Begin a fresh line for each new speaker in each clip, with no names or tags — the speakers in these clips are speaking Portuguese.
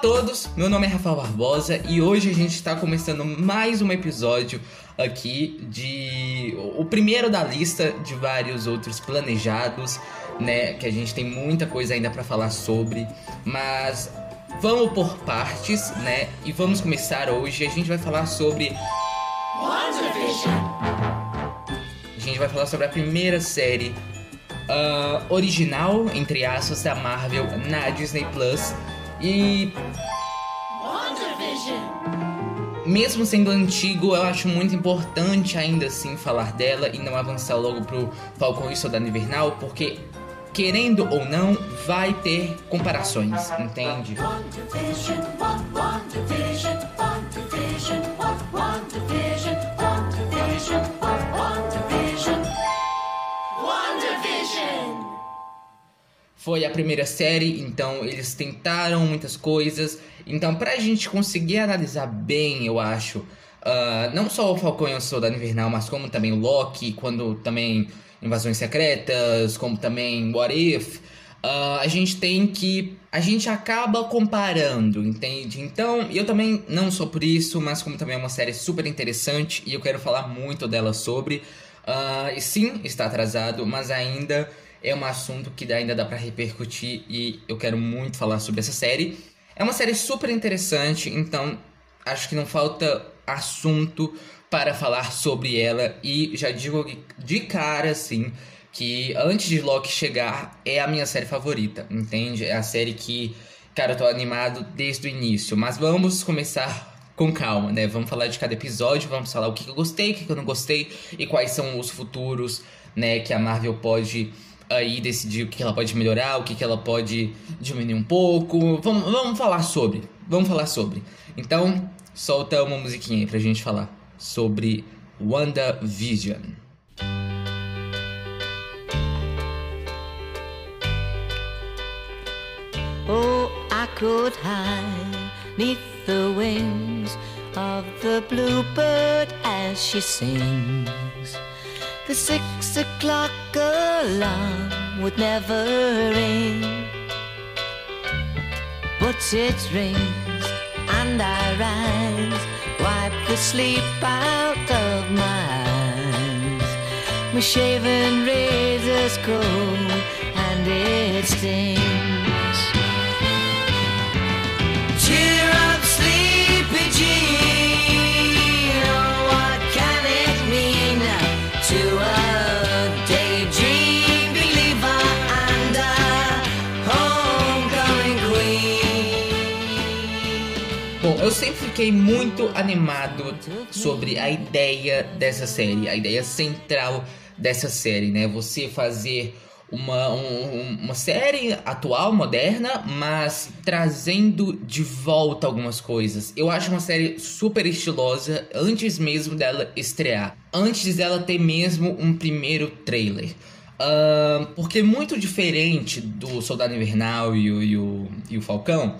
todos, meu nome é Rafael Barbosa e hoje a gente está começando mais um episódio aqui de o primeiro da lista de vários outros planejados, né, que a gente tem muita coisa ainda para falar sobre, mas vamos por partes, né? E vamos começar hoje. A gente vai falar sobre A gente vai falar sobre a primeira série uh, original, entre aspas, da Marvel na Disney Plus. E. Mesmo sendo antigo, eu acho muito importante ainda assim falar dela e não avançar logo pro Falcão e Soldado Invernal, porque querendo ou não, vai ter comparações, entende? Foi a primeira série, então eles tentaram muitas coisas. Então, pra gente conseguir analisar bem, eu acho, uh, não só o Falcão e o Soldado Invernal, mas como também o Loki, quando também Invasões Secretas, como também What If, uh, a gente tem que. A gente acaba comparando, entende? Então, eu também não sou por isso, mas como também é uma série super interessante e eu quero falar muito dela sobre. Uh, sim, está atrasado, mas ainda é um assunto que ainda dá para repercutir e eu quero muito falar sobre essa série. É uma série super interessante, então acho que não falta assunto para falar sobre ela e já digo de cara assim que antes de Loki chegar é a minha série favorita, entende? É a série que, cara, eu tô animado desde o início, mas vamos começar com calma, né? Vamos falar de cada episódio, vamos falar o que eu gostei, o que eu não gostei e quais são os futuros, né, que a Marvel pode aí decidir o que ela pode melhorar, o que ela pode diminuir um pouco. Vamos, vamos falar sobre. Vamos falar sobre. Então, solta uma musiquinha aí pra gente falar sobre WandaVision. Oh, I could hide neath the wings of the bluebird as she sings. The six o'clock alarm would never ring. But it rings and I rise, wipe the sleep out of my eyes. My shaven razor's cold and it stings. Eu sempre fiquei muito animado sobre a ideia dessa série, a ideia central dessa série, né? Você fazer uma, um, uma série atual, moderna, mas trazendo de volta algumas coisas. Eu acho uma série super estilosa antes mesmo dela estrear, antes dela ter mesmo um primeiro trailer. Uh, porque muito diferente do Soldado Invernal e o, e o, e o Falcão,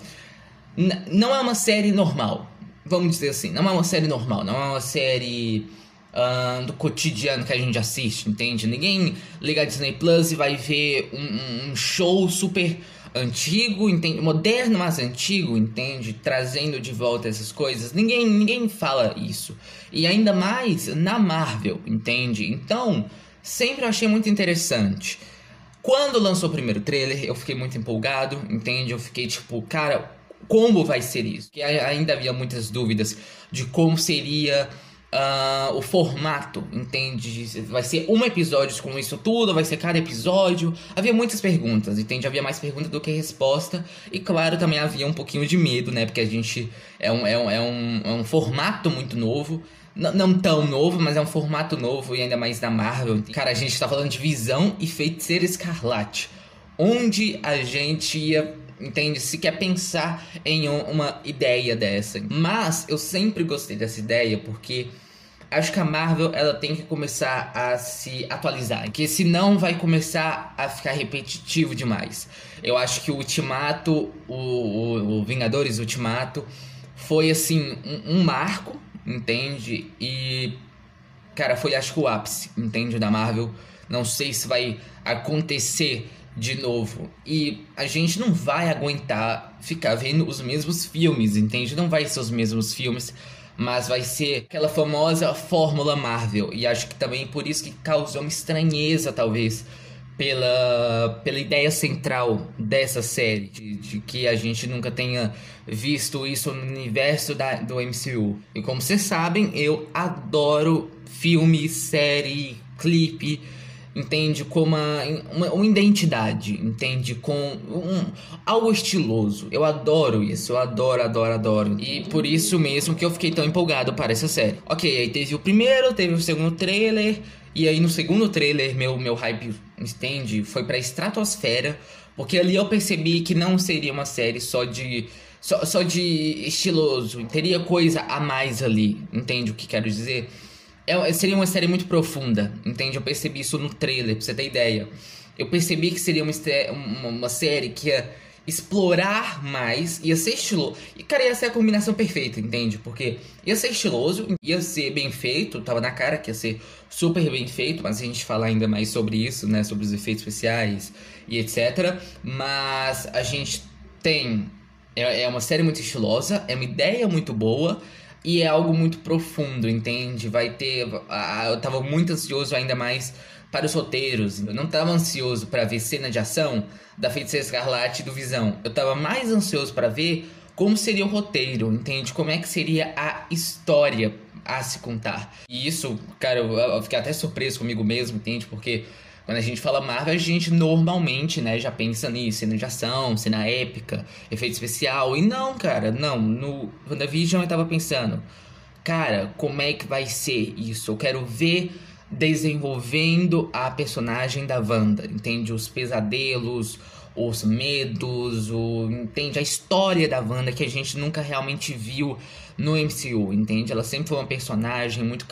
não é uma série normal. Vamos dizer assim, não é uma série normal, não é uma série uh, do cotidiano que a gente assiste, entende? Ninguém liga a Disney Plus e vai ver um, um show super antigo, entende? Moderno, mas antigo, entende? Trazendo de volta essas coisas. Ninguém, ninguém fala isso. E ainda mais na Marvel, entende? Então, sempre eu achei muito interessante. Quando lançou o primeiro trailer, eu fiquei muito empolgado, entende? Eu fiquei tipo, cara, como vai ser isso. Que ainda havia muitas dúvidas de como seria uh, o formato, entende? Vai ser um episódio com isso tudo, vai ser cada episódio. Havia muitas perguntas, entende? Havia mais perguntas do que resposta. E claro, também havia um pouquinho de medo, né? Porque a gente é um, é um, é um, é um formato muito novo. Não, não, tão novo, mas é um formato novo e ainda mais da Marvel. Cara, a gente tá falando de Visão e Feiticeiro Escarlate. Onde a gente ia entende? Se quer pensar em uma ideia dessa. Mas eu sempre gostei dessa ideia porque acho que a Marvel ela tem que começar a se atualizar, porque senão vai começar a ficar repetitivo demais. Eu acho que o Ultimato, o, o, o Vingadores Ultimato, foi assim um, um, marco, entende? E cara, foi acho que o ápice, entende? Da Marvel. Não sei se vai acontecer de novo. E a gente não vai aguentar ficar vendo os mesmos filmes, entende? Não vai ser os mesmos filmes, mas vai ser aquela famosa fórmula Marvel. E acho que também por isso que causou uma estranheza, talvez, pela, pela ideia central dessa série, de, de, que a gente nunca tenha visto isso no universo da, do MCU. E como vocês sabem, eu adoro filme, série, clipe entende? Com uma, uma, uma, identidade, entende? Com um, algo estiloso. Eu adoro isso, eu adoro, adoro, adoro. E por isso mesmo que eu fiquei tão empolgado para essa série. Ok, aí teve o primeiro, teve o segundo trailer. E aí no segundo trailer, meu, meu hype, entende? Foi pra estratosfera. Porque ali eu percebi que não seria uma série só de. Só, só de estiloso. Teria coisa a mais ali. Entende o que quero dizer? É, seria uma série muito profunda, entende? Eu percebi isso no trailer, pra você ter ideia. Eu percebi que seria uma, uma, uma série que ia explorar mais, ia ser estiloso. E, cara, ia ser a combinação perfeita, entende? Porque ia ser estiloso, ia ser bem feito, tava na cara que ia ser super bem feito, mas a gente falar ainda mais sobre isso, né? Sobre os efeitos especiais e etc. Mas a gente tem. É, é uma série muito estilosa, é uma ideia muito boa e é algo muito profundo, entende? Vai ter. Eu tava muito ansioso ainda mais para os roteiros. Eu não tava ansioso para ver cena de ação da Feiticeira Escarlate e do Visão. Eu tava mais ansioso para ver como seria o roteiro, entende? Como é que seria a história a se contar. E isso, cara, eu fiquei até surpreso comigo mesmo, entende? Porque quando a gente fala Marvel, a gente normalmente, né, já pensa nisso, cena de ação, cena épica, efeito especial. E não, cara, não. No WandaVision eu tava pensando, cara, como é que vai ser isso? Eu quero ver desenvolvendo a personagem da Wanda, entende? Os pesadelos, os medos, o, entende? A história da Wanda que a gente nunca realmente viu no MCU, entende? Ela sempre foi uma personagem muito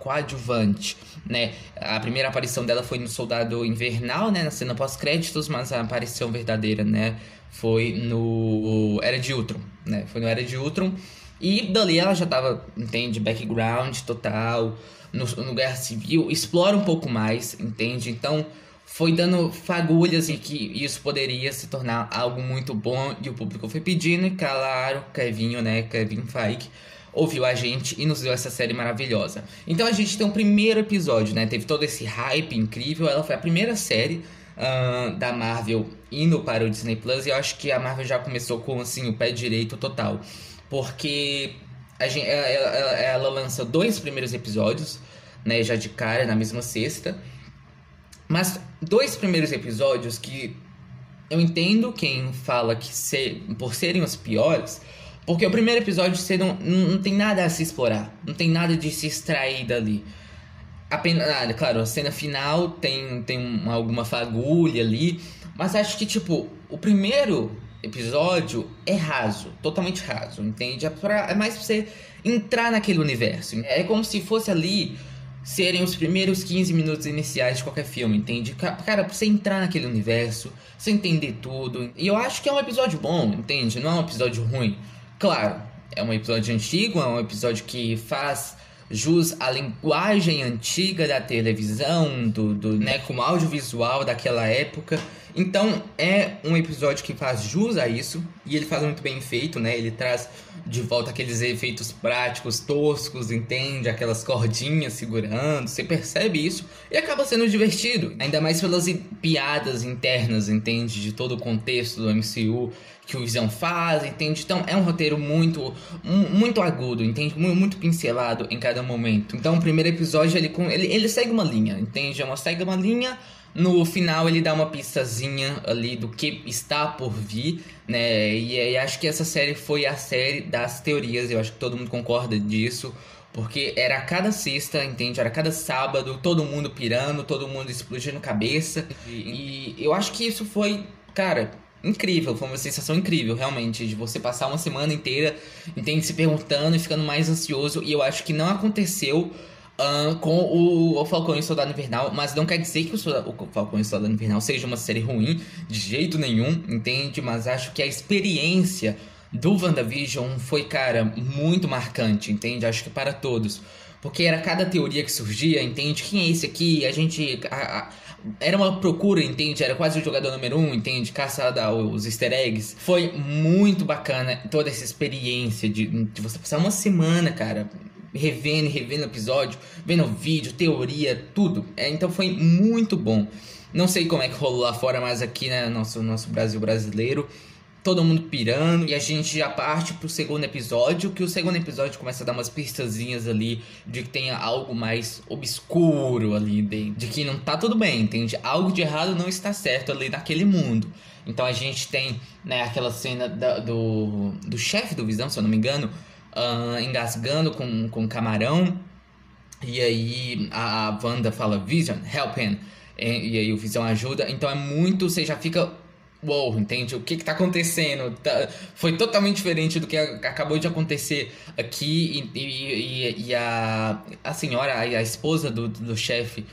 coadjuvante, né? A primeira aparição dela foi no Soldado Invernal, né? Na cena pós-créditos, mas a aparição verdadeira, né? Foi no Era de Ultron, né? Foi no Era de Ultron. E dali ela já tava, entende? Background total, no, no Guerra Civil. Explora um pouco mais, entende? Então foi dando fagulhas em que isso poderia se tornar algo muito bom e o público foi pedindo e claro, Kevinho, né, Kevin Feige ouviu a gente e nos deu essa série maravilhosa. Então a gente tem um primeiro episódio, né, teve todo esse hype incrível, ela foi a primeira série uh, da Marvel indo para o Disney Plus. E eu acho que a Marvel já começou com assim o pé direito total, porque a gente, ela, ela, ela lança dois primeiros episódios, né, já de cara na mesma sexta. Mas dois primeiros episódios que eu entendo quem fala que ser, por serem os piores, porque o primeiro episódio você não, não tem nada a se explorar, não tem nada de se extrair dali. Apenas, ah, claro, a cena final tem, tem alguma fagulha ali, mas acho que, tipo, o primeiro episódio é raso, totalmente raso, entende? É, pra, é mais pra você entrar naquele universo. É como se fosse ali serem os primeiros 15 minutos iniciais de qualquer filme, entende? Cara, pra você entrar naquele universo, você entender tudo. E eu acho que é um episódio bom, entende? Não é um episódio ruim. Claro, é um episódio antigo, é um episódio que faz jus à linguagem antiga da televisão, do, do né, com audiovisual daquela época. Então é um episódio que faz jus a isso e ele faz muito bem feito, né? Ele traz de volta aqueles efeitos práticos toscos, entende? Aquelas cordinhas segurando, você percebe isso e acaba sendo divertido, ainda mais pelas piadas internas, entende? De todo o contexto do MCU que o Visão faz, entende? Então é um roteiro muito muito agudo, entende? Muito, pincelado em cada momento. Então o primeiro episódio ele, ele, ele segue uma linha, entende? É uma, segue uma linha no final ele dá uma pistazinha ali do que está por vir, né? E, e acho que essa série foi a série das teorias, eu acho que todo mundo concorda disso. Porque era cada sexta, entende? Era cada sábado, todo mundo pirando, todo mundo explodindo cabeça. E, e eu acho que isso foi, cara, incrível, foi uma sensação incrível, realmente, de você passar uma semana inteira, entende, se perguntando e ficando mais ansioso. E eu acho que não aconteceu Uh, com o, o Falcão e o Soldado Invernal, mas não quer dizer que o, o Falcão e o Soldado Invernal seja uma série ruim, de jeito nenhum, entende? Mas acho que a experiência do WandaVision foi, cara, muito marcante, entende? Acho que para todos. Porque era cada teoria que surgia, entende? Quem é esse aqui? A gente. A, a, era uma procura, entende? Era quase o jogador número um, entende? Caçada aos easter eggs. Foi muito bacana toda essa experiência de, de você passar uma semana, cara, revendo revendo episódio, vendo vídeo, teoria, tudo. É, então foi muito bom. Não sei como é que rolou lá fora, mas aqui, né, nosso, nosso Brasil brasileiro, todo mundo pirando. E a gente já parte pro segundo episódio, que o segundo episódio começa a dar umas pistazinhas ali de que tenha algo mais obscuro ali, de, de que não tá tudo bem, entende? Algo de errado não está certo ali naquele mundo. Então a gente tem, né, aquela cena da, do, do chefe do Visão, se eu não me engano, uh, engasgando com, com camarão. E aí a, a Wanda fala, Vision, help him. E, e, aí o Visão ajuda. Então é muito. Você já fica. Uou, entende? O que, que tá acontecendo? Tá, foi totalmente diferente do que acabou de acontecer aqui. E, e, e a, a senhora, a, a esposa do, do chefe,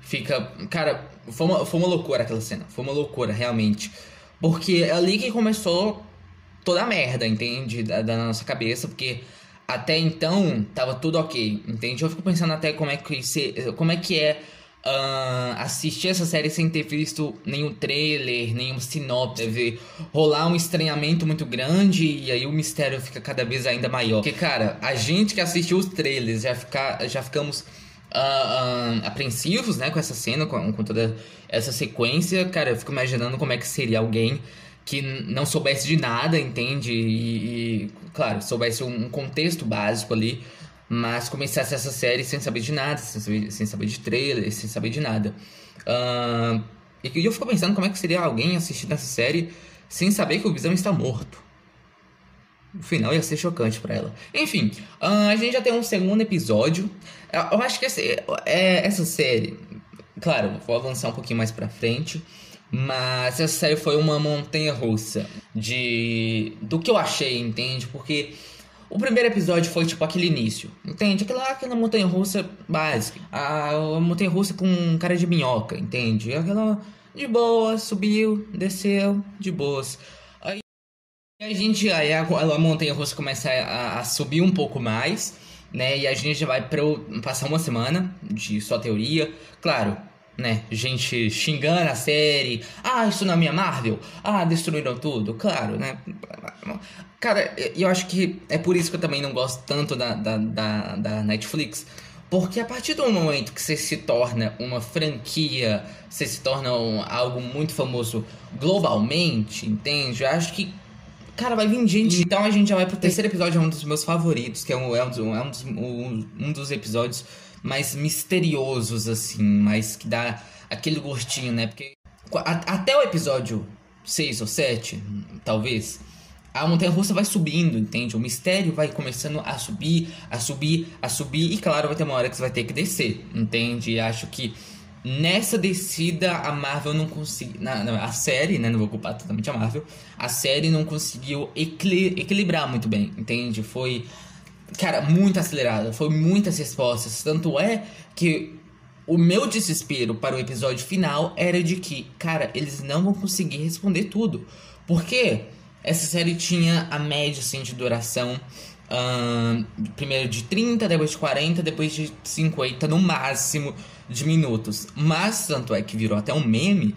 fica. Cara, foi uma, foi uma loucura aquela cena. Foi uma loucura, realmente. Porque é ali que começou toda a merda, entende? Da, da nossa cabeça, porque até então tava tudo ok, entende? Eu fico pensando até como é que, se, como é, que é uh, assistir essa série sem ter visto nenhum trailer, nenhum sinopse, ver rolar um estranhamento muito grande e aí o mistério fica cada vez ainda maior. Porque, cara, a gente que assistiu os trailers já, fica, já ficamos. Uh, uh, apreensivos, né, com essa cena, com, com toda essa sequência, cara, eu fico imaginando como é que seria alguém que não soubesse de nada, entende? E, e, claro, soubesse um contexto básico ali, mas começasse essa série sem saber de nada, sem saber, sem saber de trailer, sem saber de nada. Uh, e eu fico pensando como é que seria alguém assistindo essa série sem saber que o Visão está morto. O final ia ser chocante para ela. Enfim, uh, a gente já tem um segundo episódio. Eu acho que esse, é, essa série, claro, vou avançar um pouquinho mais pra frente. Mas essa série foi uma montanha russa de do que eu achei, entende? Porque o primeiro episódio foi tipo aquele início, entende? Aquela, aquela montanha russa básica. A, a montanha russa com cara de minhoca, entende? Aquela de boa, subiu, desceu, de boas. Aí a gente, aí a, a montanha russa começa a, a, subir um pouco mais, né? E a gente vai pra, passar uma semana de só teoria. Claro, né? Gente xingando a série. Ah, isso não é minha Marvel. Ah, destruíram tudo. Claro, né? Cara, eu acho que é por isso que eu também não gosto tanto da, da, da, da Netflix. Porque a partir do momento que você se torna uma franquia, você se torna um, algo muito famoso globalmente, entende? Eu acho que, cara, vai vir gente. Então a gente já vai pro terceiro episódio, é um dos meus favoritos, que é um, é um, é um, dos, um, um dos episódios mais misteriosos, assim, mais que dá aquele gostinho, né? Porque até o episódio 6 ou 7, talvez, a montanha russa vai subindo, entende? O mistério vai começando a subir, a subir, a subir, e claro, vai ter uma hora que você vai ter que descer, entende? E acho que nessa descida a Marvel não conseguiu. A série, né? Não vou culpar totalmente a Marvel. A série não conseguiu equil equilibrar muito bem, entende? Foi cara, muito acelerada. Foi muitas respostas. Tanto é que o meu desespero para o episódio final era de que, cara, eles não vão conseguir responder tudo. Porque essa série tinha a média assim, de duração. Uh, primeiro de 30, depois de 40, depois de 50 no máximo de minutos. Mas tanto é que virou até um meme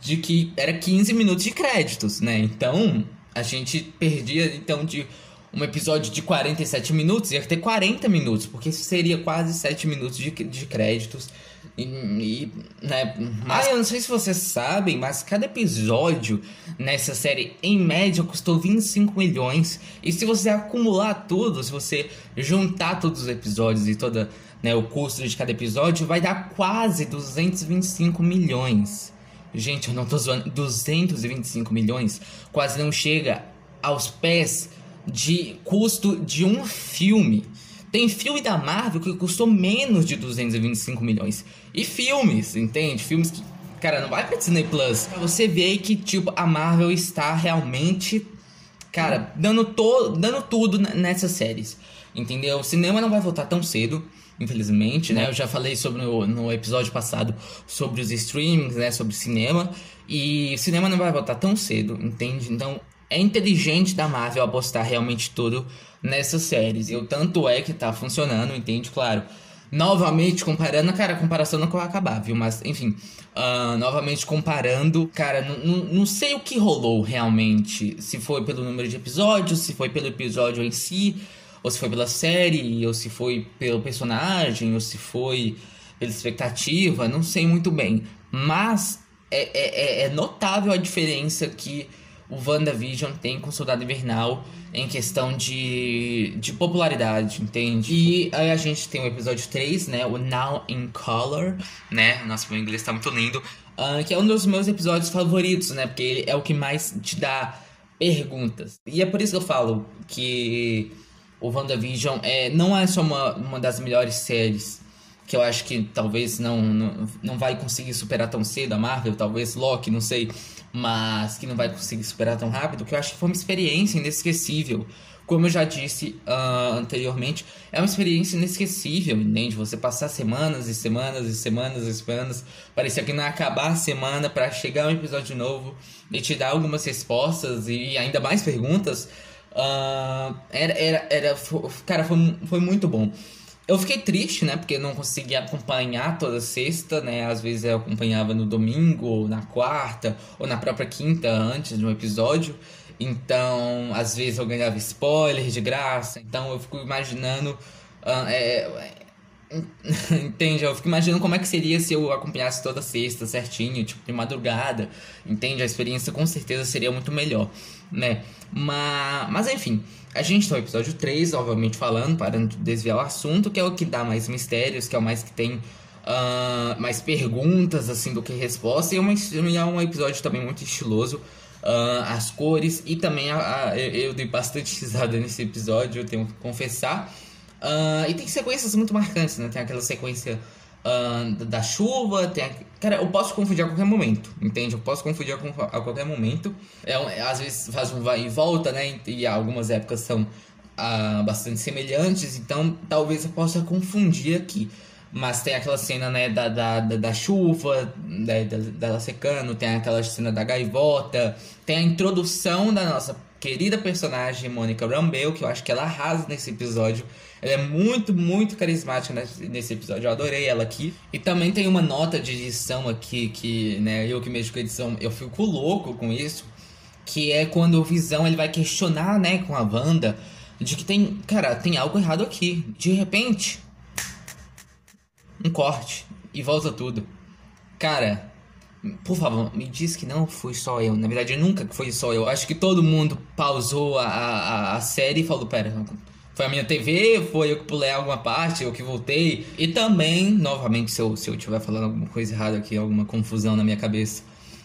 de que era 15 minutos de créditos, né? Então a gente perdia então de um episódio de 47 minutos, ia ter 40 minutos, porque isso seria quase 7 minutos de, de créditos. E, e né, mas eu não sei se vocês sabem, mas cada episódio nessa série, em média, custou 25 milhões. E se você acumular tudo, se você juntar todos os episódios e toda né, o custo de cada episódio, vai dar quase 225 milhões. Gente, eu não tô zoando. 225 milhões quase não chega aos pés de custo de um filme. Tem filme da Marvel que custou menos de 225 milhões. E filmes, entende? Filmes que, cara, não vai pra Disney Plus. Você ver que, tipo, a Marvel está realmente, cara, dando, to dando tudo nessas séries. Entendeu? O cinema não vai voltar tão cedo, infelizmente, né? Eu já falei sobre no, no episódio passado sobre os streamings, né? Sobre cinema. E o cinema não vai voltar tão cedo, entende? Então, é inteligente da Marvel apostar realmente tudo nessas séries. E o tanto é que tá funcionando, entende? Claro. novamente comparando, cara, a comparação não vai acabar, viu? Mas, enfim, uh, novamente comparando, cara, não sei o que rolou realmente. Se foi pelo número de episódios, se foi pelo episódio em si, ou se foi pela série, ou se foi pelo personagem, ou se foi pela expectativa, não sei muito bem. Mas é, é, é notável a diferença que o WandaVision tem com o Soldado Invernal em questão de, de popularidade, entende? E aí a gente tem o episódio 3, né? O Now in Color, né? Nossa, meu inglês tá muito lindo. Uh, que é um dos meus episódios favoritos, né? Porque ele é o que mais te dá perguntas. E é por isso que eu falo que o WandaVision é, não é só uma, uma das melhores séries que eu acho que talvez não, não, não vai conseguir superar tão cedo a Marvel, talvez Loki, não sei mas que não vai conseguir superar tão rápido, que eu acho que foi uma experiência inesquecível. Como eu já disse uh, anteriormente, é uma experiência inesquecível, entende? Você passar semanas e semanas e semanas e semanas, parecia que não ia acabar a semana para chegar um episódio novo e te dar algumas respostas e ainda mais perguntas. Uh, era, era, era, cara, foi, foi muito bom. Eu fiquei triste, né? Porque não conseguia acompanhar toda sexta, né? Às vezes eu acompanhava no domingo, ou na quarta, ou na própria quinta, antes de um episódio. Então, às vezes eu ganhava spoiler de graça. Então eu fico imaginando. Uh, é, entende? Eu fico imaginando como é que seria se eu acompanhasse toda sexta certinho, tipo, de madrugada. Entende? A experiência com certeza seria muito melhor, né? Mas, mas enfim. A gente tem o episódio 3, obviamente falando, parando de desviar o assunto, que é o que dá mais mistérios, que é o mais que tem uh, mais perguntas, assim, do que respostas. E é, uma, é um episódio também muito estiloso. Uh, as cores e também a, a, eu dei bastante risada nesse episódio, eu tenho que confessar. Uh, e tem sequências muito marcantes, né? Tem aquela sequência uh, da chuva, tem a... Cara, eu posso confundir a qualquer momento, entende? Eu posso confundir a, qualquer momento. É, um, às vezes faz um vai e volta, né? E algumas épocas são uh, bastante semelhantes, então talvez eu possa confundir aqui. Mas tem aquela cena, né, da, da, da, da chuva, né, dela secando, tem aquela cena da gaivota, tem a introdução da nossa querida personagem Mônica Rambeau, que eu acho que ela arrasa nesse episódio. Ela é muito, muito carismática nesse episódio. Eu adorei ela aqui. E também tem uma nota de edição aqui que, né, eu que mexo com edição, eu fico louco com isso. Que é quando o Visão ele vai questionar, né, com a Wanda, de que tem, cara, tem algo errado aqui. De repente, um corte e volta tudo. Cara, por favor, me diz que não fui só eu. Na verdade, nunca foi só eu. Acho que todo mundo pausou a, a, a série e falou: Pera, foi a minha TV, foi eu que pulei alguma parte, eu que voltei. E também, novamente, se eu, se eu falando alguma coisa errada aqui, alguma confusão na minha cabeça,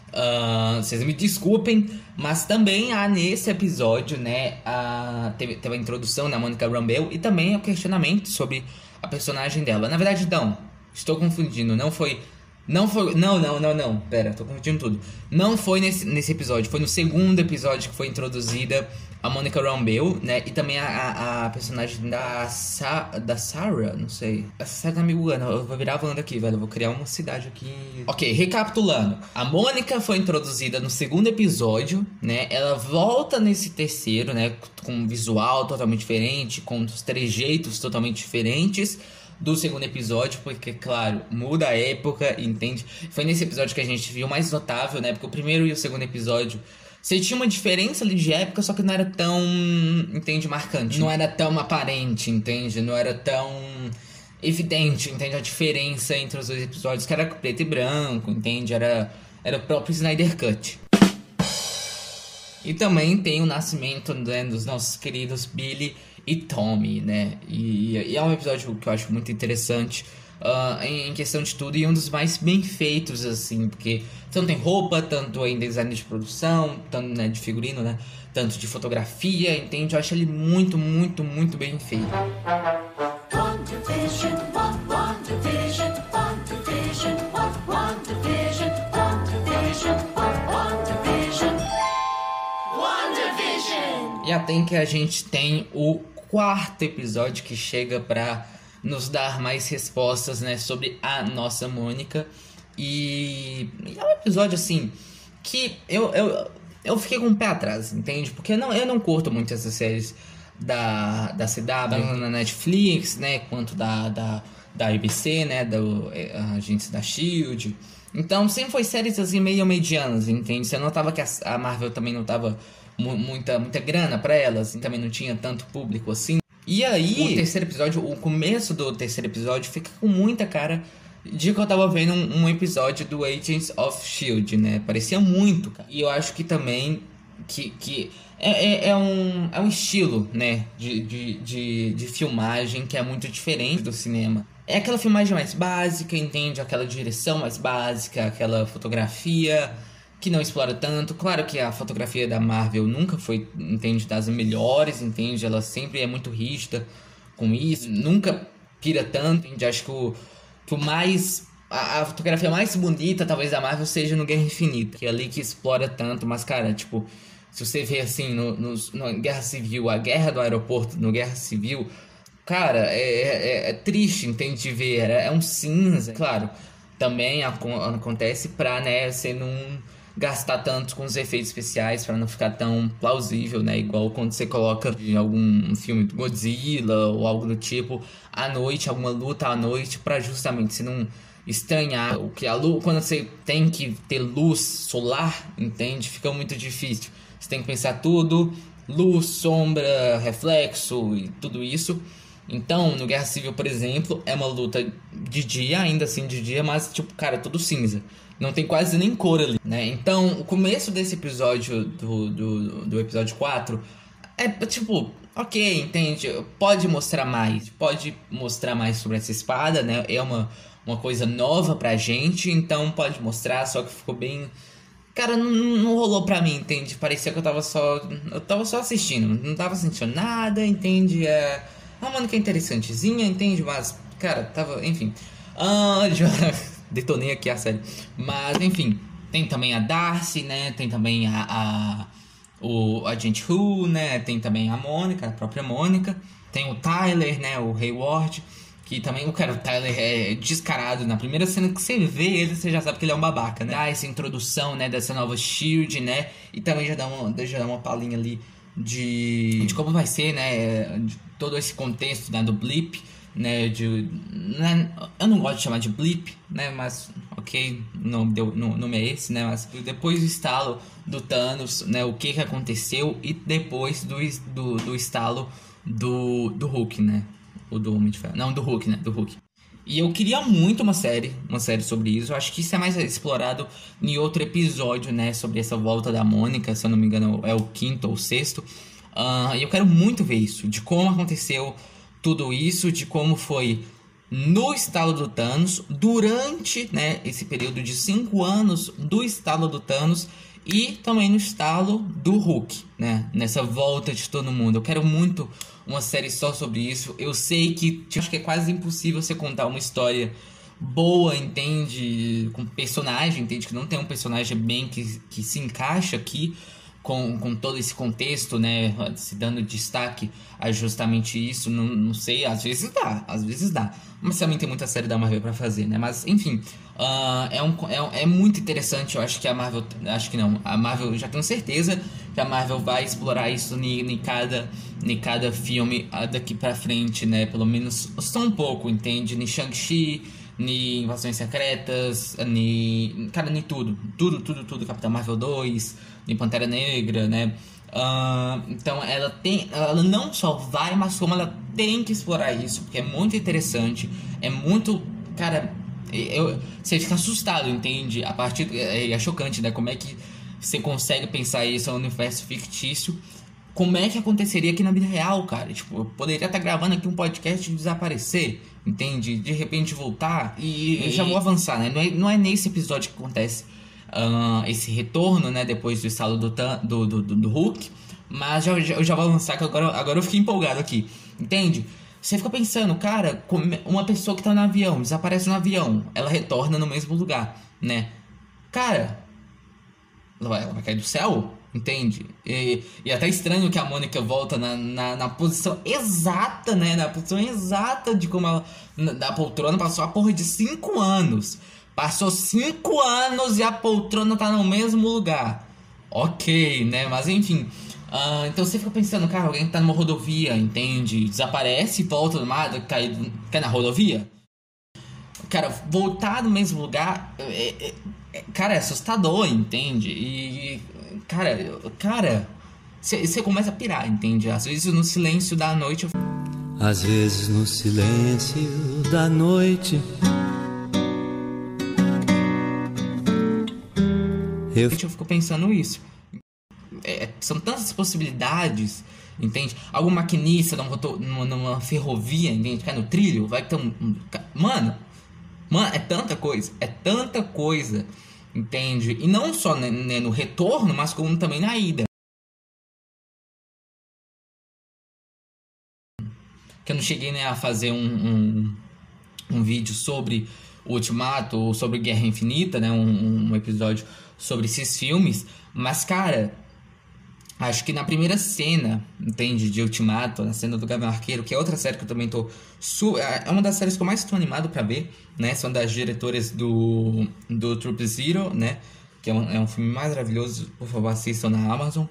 uh, vocês me desculpem, mas também há nesse episódio, né, a, teve, teve a introdução da Mônica Rambeau e também o questionamento sobre a personagem dela. Na verdade, não, estou confundindo, não foi não foi. Não, não, não, não. Pera, tô confundindo tudo. Não foi nesse, nesse episódio. Foi no segundo episódio que foi introduzida a Monica Rambeau, né? E também a, a, a personagem da, Sa, da Sarah, não sei. Essa série tá me bugando. Eu vou virar a Wanda aqui, velho. Eu vou criar uma cidade aqui. Ok, recapitulando. A Mônica foi introduzida no segundo episódio, né? Ela volta nesse terceiro, né? Com um visual totalmente diferente, com os trejeitos totalmente diferentes do segundo episódio, porque, claro, muda a época, entende? Foi nesse episódio que a gente viu mais notável, né? Porque o primeiro e o segundo episódio. Você tinha uma diferença ali de época, só que não era tão, entende, marcante. Não era tão aparente, entende? Não era tão evidente, entende? A diferença entre os dois episódios, que era preto e branco, entende? Era, era o próprio Snyder Cut. E também tem o nascimento né, dos nossos queridos Billy e Tommy, né? E, e, é um episódio que eu acho muito interessante uh, em, questão de tudo e um dos mais bem feitos, assim, porque tanto em roupa, tanto em design de produção, tanto né, de figurino, né? Tanto de fotografia, entende? Eu acho ele muito, muito, muito bem feito. E até que a gente tem o quarto episódio que chega para nos dar mais respostas, né, sobre a nossa Mônica. E, e é um episódio assim que eu, eu, eu fiquei com o pé atrás, entende? Porque eu não, eu não curto muito essas séries da, da CW, tanto na Netflix, né, quanto da, da, da ABC, né? Da agência da Shield. Então sempre foi séries assim meio medianas, entende? Você notava que a, a Marvel também não tava mu muita, muita grana para elas, também não tinha tanto público assim. E aí, o terceiro episódio, o começo do terceiro episódio fica com muita cara de que eu tava vendo um, um episódio do Agents of Shield, né? Parecia muito, cara. E eu acho que também que, que é, é, é, um, é um estilo, né, de, de, de, de filmagem que é muito diferente do cinema. É aquela filmagem mais básica, entende? Aquela direção mais básica, aquela fotografia que não explora tanto. Claro que a fotografia da Marvel nunca foi, entende, das melhores, entende? Ela sempre é muito rígida com isso, nunca pira tanto, entende? Acho que o, que o mais. A, a fotografia mais bonita, talvez, da Marvel seja no Guerra Infinita, que é ali que explora tanto, mas, cara, tipo, se você vê assim no, no, no Guerra Civil, a guerra do aeroporto no Guerra Civil, cara, é, é, é triste, entende? De ver, é, é um cinza. Claro, também acontece pra, né, você não gastar tanto com os efeitos especiais para não ficar tão plausível, né? Igual quando você coloca em algum filme do Godzilla ou algo do tipo à noite, alguma luta à noite, para justamente se não estranhar o que a luz, quando você tem que ter luz solar, entende? Fica muito difícil. Você tem que pensar tudo, luz, sombra, reflexo e tudo isso. Então, no Guerra Civil, por exemplo, é uma luta de dia, ainda assim de dia, mas tipo, cara, tudo cinza. Não tem quase nem cor ali, né? Então, o começo desse episódio, do, do, do episódio 4, é tipo, ok, entende? Pode mostrar mais, pode mostrar mais sobre essa espada, né? É uma, uma coisa nova pra gente, então pode mostrar, só que ficou bem. Cara, não, não rolou pra mim, entende? Parecia que eu tava só. Eu tava só assistindo, não tava sentindo nada, entende? É uma mano que é interessantezinha, entende? Mas, cara, tava. Enfim. Ah, já detonei aqui a série. Mas, enfim, tem também a Darcy, né? Tem também a, a o Agent Who, né? Tem também a Mônica, a própria Mônica. Tem o Tyler, né? O Hayward. Que também, o cara, o Tyler é descarado. Na primeira cena que você vê ele, você já sabe que ele é um babaca, né? Dá essa introdução, né? Dessa nova Shield, né? E também já dá uma, já dá uma palhinha ali de, de como vai ser, né? De todo esse contexto né, do blip né, de, né, eu não gosto de chamar de blip, né, mas ok, não deu, no nome é esse, né, mas depois do estalo do Thanos, né, o que que aconteceu e depois do, do, do estalo do, do Hulk, né, o do Homem de Ferro, não, do Hulk, né, do Hulk. E eu queria muito uma série, uma série sobre isso. Eu acho que isso é mais explorado em outro episódio, né? Sobre essa volta da Mônica, se eu não me engano, é o quinto ou sexto. Uh, e eu quero muito ver isso, de como aconteceu tudo isso, de como foi no estalo do Thanos, durante né, esse período de cinco anos do estalo do Thanos e também no estalo do Hulk, né? Nessa volta de todo mundo. Eu quero muito uma série só sobre isso. Eu sei que acho que é quase impossível você contar uma história boa, entende? Com personagem, entende? Que não tem um personagem bem que, que se encaixa aqui com, com todo esse contexto, né? Se dando destaque a justamente isso. Não, não sei, às vezes dá, às vezes dá. Mas também tem muita série da Marvel para fazer, né? Mas enfim, uh, é, um, é, é muito interessante. Eu acho que a Marvel. Acho que não. A Marvel, já tenho certeza que a Marvel vai explorar isso em, cada, em cada filme daqui pra frente, né? Pelo menos só um pouco, entende? Em Shang-Chi ni Invasões Secretas, ni. Cara, ni tudo. Tudo, tudo, tudo. Capitão Marvel 2, ni Pantera Negra, né? Uh, então ela tem. Ela não só vai, mas como ela tem que explorar isso, porque é muito interessante. É muito. Cara, eu, você fica assustado, entende? A partir. É, é chocante, né? Como é que você consegue pensar isso no universo fictício? Como é que aconteceria aqui na vida real, cara? Tipo, eu poderia estar gravando aqui um podcast e desaparecer entende? De repente voltar e, e já vou avançar, né? Não é, não é nesse episódio que acontece uh, esse retorno, né? Depois do estalo do, do, do, do, Hulk, mas já, já, eu já vou avançar que agora, agora eu fiquei empolgado aqui, entende? Você fica pensando, cara, uma pessoa que tá no avião, desaparece no avião, ela retorna no mesmo lugar, né? Cara, ela vai cair do céu? Entende? E, e é até estranho que a Mônica volta na, na, na, posição exata, né? Na posição exata de como ela. Da poltrona passou a porra de 5 anos. Passou 5 anos e a poltrona tá no mesmo lugar. Ok, né? Mas enfim. Uh, então você fica pensando, cara, alguém tá numa rodovia, entende? Desaparece volta do nada, cai, cai na rodovia. cara, voltar no mesmo lugar, é, é, cara, é assustador, entende? E, cara, cara, você começa a pirar, entende? Às vezes no silêncio da noite. Eu...
Às vezes no silêncio da noite.
Eu, eu fico pensando isso. É, são tantas possibilidades, entende? Algum maquinista numa, numa ferrovia, entende? Cai no trilho, vai ter um, um. Mano, mano, é tanta coisa, é tanta coisa, entende? E não só né, no retorno, mas como também na ida. Que eu não cheguei né, a fazer um, um, um vídeo sobre o Ultimato ou sobre Guerra Infinita, né? Um, um episódio sobre esses filmes. Mas, cara, acho que na primeira cena, entende? De Ultimato, na cena do Gavião Arqueiro, que é outra série que eu também tô. Su é uma das séries que eu mais estou animado para ver, né? São das diretoras do, do Troop Zero, né? Que é um, é um filme maravilhoso, por favor, assistam na Amazon.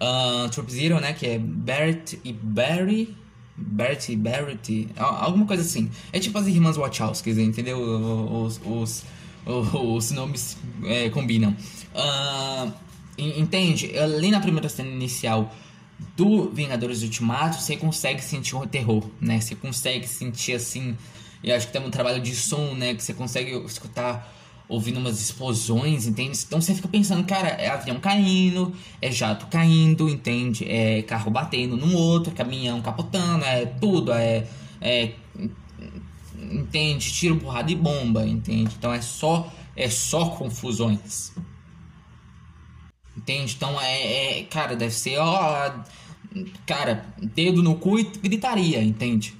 Uh, Troop Zero, né? Que é Bert e Barry. Bert e Barrett, alguma coisa assim. É tipo as irmãs Wachowski, entendeu? Os, os, os, os nomes é, combinam. Uh, entende? Ali na primeira cena inicial do Vingadores Ultimato, você consegue sentir o terror, né? Você consegue sentir assim. Eu acho que tem um trabalho de som, né? Que você consegue escutar ouvindo umas explosões, entende? Então você fica pensando, cara, é avião caindo, é jato caindo, entende? É carro batendo num outro, é caminhão capotando, é tudo, é, é entende? Tiro, porrada e bomba, entende? Então é só é só confusões. Entende? Então é, é cara, deve ser ó, cara, dedo no cu e gritaria, entende?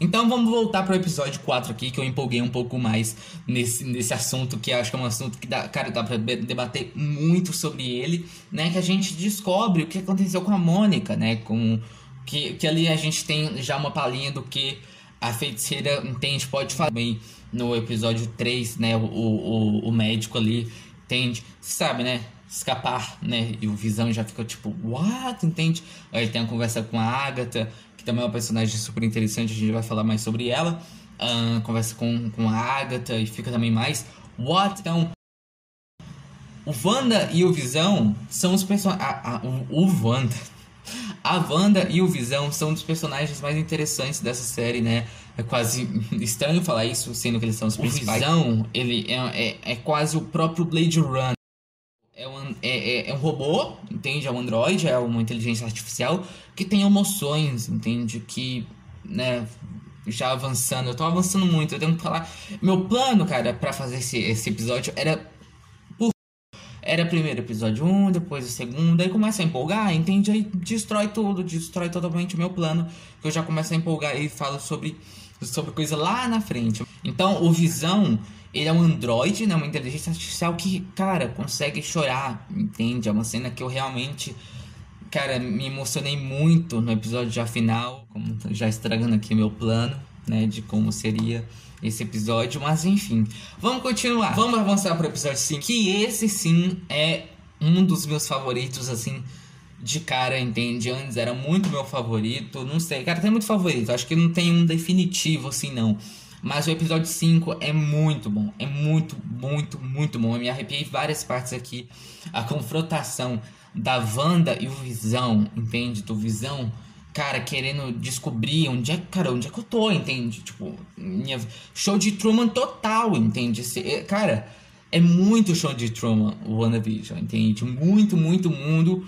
Então vamos voltar para o episódio 4 aqui, que eu empolguei um pouco mais nesse, nesse assunto, que acho que é um assunto que dá, cara, dá pra debater muito sobre ele, né? Que a gente descobre o que aconteceu com a Mônica, né? Com, que, que ali a gente tem já uma palhinha do que a feiticeira entende, pode falar bem no episódio 3, né? O, o, o médico ali entende, sabe, né? Escapar, né? E o Visão já fica tipo, what? Entende? Aí tem a conversa com a Agatha que também é uma personagem super interessante, a gente vai falar mais sobre ela. Uh, conversa com, com a Agatha e fica também mais. What? Então, o Wanda e o Visão são os personagens. O, o Wanda. A Wanda e o Visão são os personagens mais interessantes dessa série, né? É quase estranho falar isso, sendo que eles são os principais. O Visão, ele é, é, é quase o próprio Blade Runner é um, é, é, é, um robô, entende? É um androide, é uma inteligência artificial que tem emoções, entende? Que, né, já avançando, eu tô avançando muito, eu tenho que falar. Meu plano, cara, para fazer esse, esse episódio era. Por... Era primeiro episódio 1, um, depois o segundo, aí começa a empolgar, entende? Aí destrói tudo, destrói totalmente o meu plano, que eu já começo a empolgar e falo sobre, sobre coisa lá na frente. Então, o Visão ele é um androide, né? Uma inteligência artificial que, cara, consegue chorar, entende? É uma cena que eu realmente, cara, me emocionei muito no episódio já final, como já estragando aqui meu plano, né? De como seria esse episódio, mas enfim. Vamos continuar. Vamos avançar para o episódio 5, que esse sim é um dos meus favoritos, assim, de cara, entende? Antes era muito meu favorito, não sei, cara, tem muito favorito, acho que não tem um definitivo assim, não. Mas o episódio 5 é muito bom. É muito, muito, muito bom. Eu me arrepiei várias partes aqui. A confrontação da Wanda e o Visão, entende? Do Visão, cara, querendo descobrir onde é, cara, onde é que eu tô, entende? Tipo, minha... show de Truman total, entende? É, cara, é muito show de Truman o WandaVision, entende? Muito, muito mundo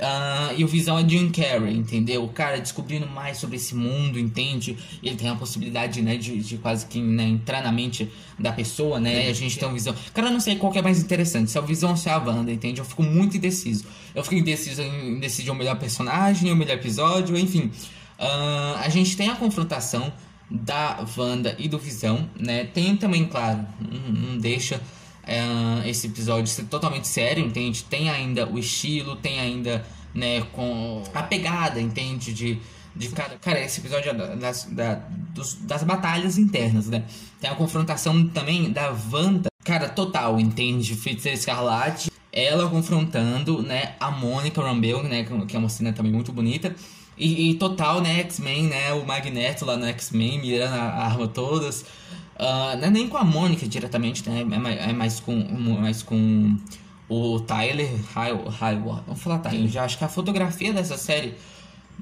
Uh, e o Visão é Jim Carrey, entendeu? O cara descobrindo mais sobre esse mundo, entende? Ele tem a possibilidade, né, de, de quase que né, entrar na mente da pessoa, né? E a gente tem uma visão. Cara, eu não sei qual que é mais interessante, se é o Visão ou se é a Wanda, entende? Eu fico muito indeciso. Eu fico indeciso em decidir o melhor personagem, o melhor episódio, enfim. Uh, a gente tem a confrontação da Wanda e do Visão, né? Tem também, claro, não, deixa esse episódio ser totalmente sério, entende? Tem ainda o estilo, tem ainda, né, com a pegada, entende? De, de cada. Cara, esse episódio é das, da, dos, das batalhas internas, né? Tem a confrontação também da Wanda, cara, total, entende? Feiticeira Escarlate, ela confrontando, né, a Mônica Rambeau, né, que é uma cena também muito bonita. E, e total, né, X-Men, né, o Magneto lá no X-Men, mirando a arma todas. Uh, não é nem com a Mônica diretamente, né? É mais, é mais com, mais com o Tyler Hayward. Vamos falar Tyler, já acho que a fotografia dessa série.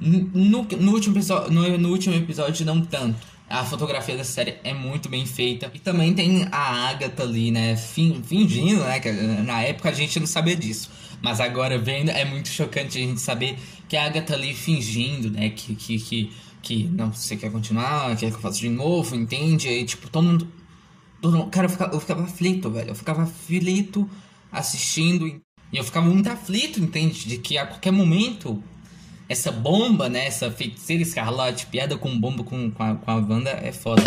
No, no, último, episódio, no, no último episódio, não tanto. A fotografia dessa série é muito bem feita. E também tem a Agatha ali, né? Fingindo, né? Que na época a gente não sabia disso. Mas agora vendo, é muito chocante a gente saber que a Agatha ali fingindo, né? Que, que, que, que não, você quer continuar, quer que eu faça de novo, entende? E tipo, todo mundo. Todo mundo cara, eu ficava, eu ficava aflito, velho. Eu ficava aflito assistindo. E eu ficava muito aflito, entende? De que a qualquer momento essa bomba, né? Essa feiticeira escarlate, piada com bomba com, com, a, com a Wanda é foda.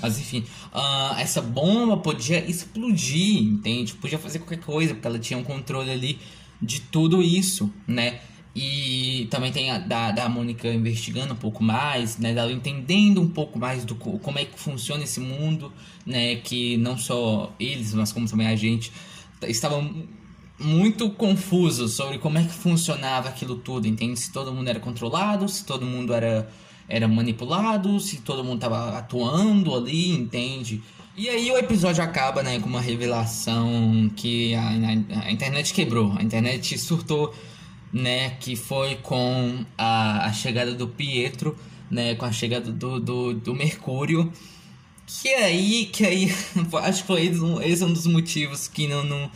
Mas enfim, uh, essa bomba podia explodir, entende? Podia fazer qualquer coisa, porque ela tinha um controle ali de tudo isso, né? E também tem a da, da Mônica investigando um pouco mais, né? Dela entendendo um pouco mais do como é que funciona esse mundo, né? Que não só eles, mas como também a gente estavam muito confuso sobre como é que funcionava aquilo tudo, entende? Se todo mundo era controlado, se todo mundo era, era manipulado, se todo mundo estava atuando ali, entende? E aí o episódio acaba, né, com uma revelação que a, a, a internet quebrou, a internet surtou, né, que foi com a, a chegada do Pietro, né, com a chegada do, do, do Mercúrio, que aí, que aí, acho que foi esse um, dos motivos que não, não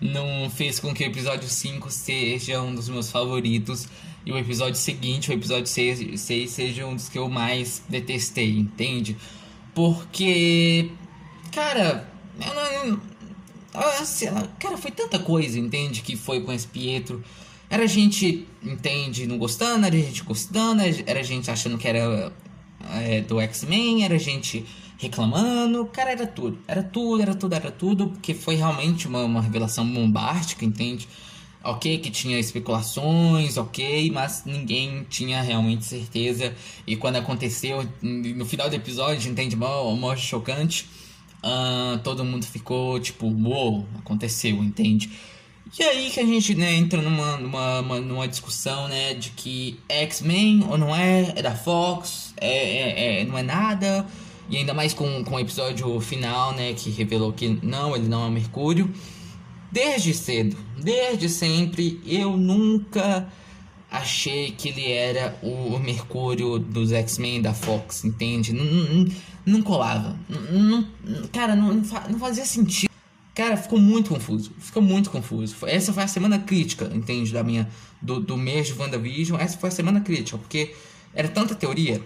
não fez com que o episódio 5 seja um dos meus favoritos e o episódio seguinte, o episódio 6, 6 seja um dos que eu mais detestei, entende? Porque, cara, eu não. Assim, cara, foi tanta coisa, entende? Que foi com esse Pietro. Era gente, entende, não gostando, era gente gostando, era gente achando que era é, do X-Men, era gente reclamando. Cara, era tudo. Era tudo, era tudo, era tudo. Porque foi realmente uma, uma revelação bombástica, entende? Ok, que tinha especulações, ok, mas ninguém tinha realmente certeza. E quando aconteceu, no final do episódio, entende? Mó, mó chocante. Uh, todo mundo ficou tipo, uou, wow, aconteceu, entende? E aí que a gente né, entra numa, numa, numa discussão né, de que X-Men ou não é, é da Fox, é, é, é, não é nada. E ainda mais com, com o episódio final, né, que revelou que não, ele não é Mercúrio. Desde cedo, desde sempre, eu nunca achei que ele era o Mercúrio dos X-Men da Fox, entende? Não, não, não colava. Não, cara, não, não fazia sentido. Cara, ficou muito confuso. Ficou muito confuso. Essa foi a semana crítica, entende? Da minha. Do, do mês de WandaVision. Essa foi a semana crítica. Porque era tanta teoria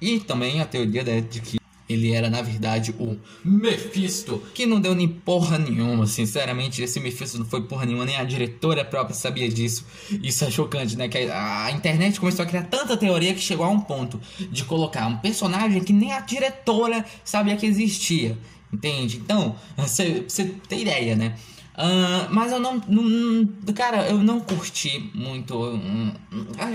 e também a teoria né, de que ele era, na verdade, o Mephisto, que não deu nem porra nenhuma, sinceramente, esse Mephisto não foi porra nenhuma, nem a diretora própria sabia disso. Isso é chocante, né? Que a internet começou a criar tanta teoria que chegou a um ponto de colocar um personagem que nem a diretora sabia que existia, entende? Então, você, você tem ideia, né? Uh, mas eu não, não, Cara, eu não curti muito. Um,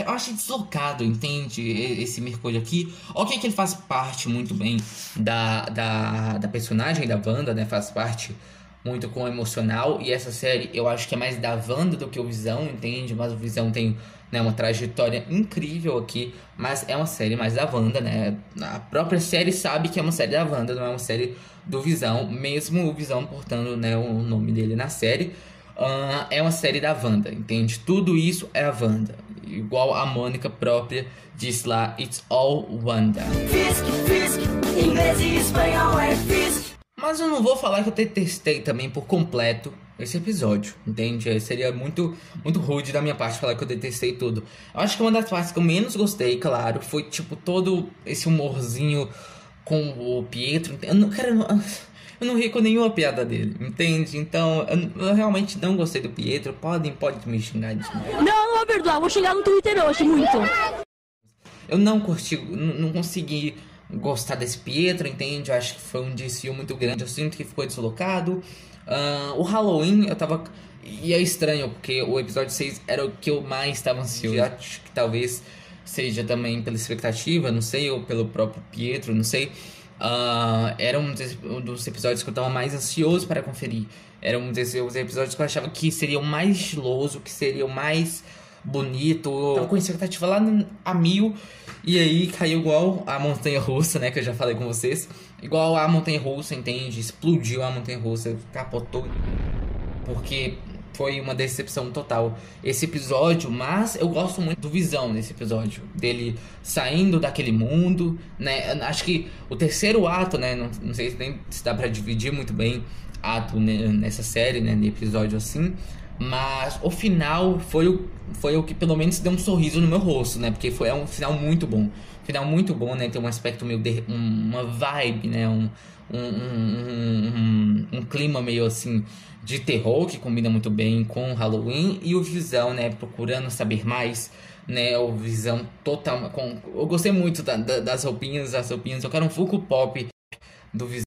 eu achei deslocado, entende? Esse Mercúrio aqui. Ok, que ele faz parte muito bem da, da, da personagem da Wanda, né? Faz parte muito com o emocional. E essa série eu acho que é mais da Wanda do que o Visão, entende? Mas o Visão tem né, uma trajetória incrível aqui. Mas é uma série mais da Wanda, né? A própria série sabe que é uma série da Wanda, não é uma série do Visão, mesmo o Visão portando né, o nome dele na série. Uh, é uma série da Wanda, entende? Tudo isso é a Wanda. Igual a Mônica própria diz lá, It's all Wanda. Fisk, Fisk, inglês e espanhol é Fisk. Mas eu não vou falar que eu detestei também por completo esse episódio, entende? Seria muito, muito rude da minha parte falar que eu detestei tudo. Eu acho que uma das partes que eu menos gostei, claro, foi tipo todo esse humorzinho com o Pietro. Eu não, cara, eu não, eu não ri com nenhuma piada dele, entende? Então, eu, eu realmente não gostei do Pietro. Podem, podem me xingar disso.
Não, não vou perdoar, vou xingar no Twitter hoje muito.
Eu não curti, não, não consegui gostar desse Pietro, entende? Eu acho que foi um desfio muito grande. Eu sinto que ficou deslocado. Uh, o Halloween, eu tava. E é estranho, porque o episódio 6 era o que eu mais estava ansioso. Acho que talvez seja também pela expectativa, não sei, ou pelo próprio Pietro, não sei. Uh, era um dos, episódios que eu estava mais ansioso para conferir. Era um dos episódios que eu achava que seria o mais estiloso, que seria o mais bonito. Tava com a expectativa lá a mil. E aí caiu igual a montanha russa, né? Que eu já falei com vocês. Igual a montanha russa, entende? Explodiu a montanha russa, capotou. Porque foi uma decepção total esse episódio, mas eu gosto muito do Visão nesse episódio, dele saindo daquele mundo, né? Acho que o terceiro ato, né? Não, não sei se, nem, se dá para dividir muito bem ato nessa série, né? No episódio assim. Mas o final foi o, foi o que pelo menos deu um sorriso no meu rosto, né? Porque foi é um final muito bom. Final muito bom, né? Tem um aspecto meio. De, uma vibe, né? Um, um, um, um, um clima meio assim de terror que combina muito bem com Halloween e o Visão, né, procurando saber mais, né, o Visão total com eu gostei muito da, da, das roupinhas, das roupinhas, eu quero um Funko Pop do Visão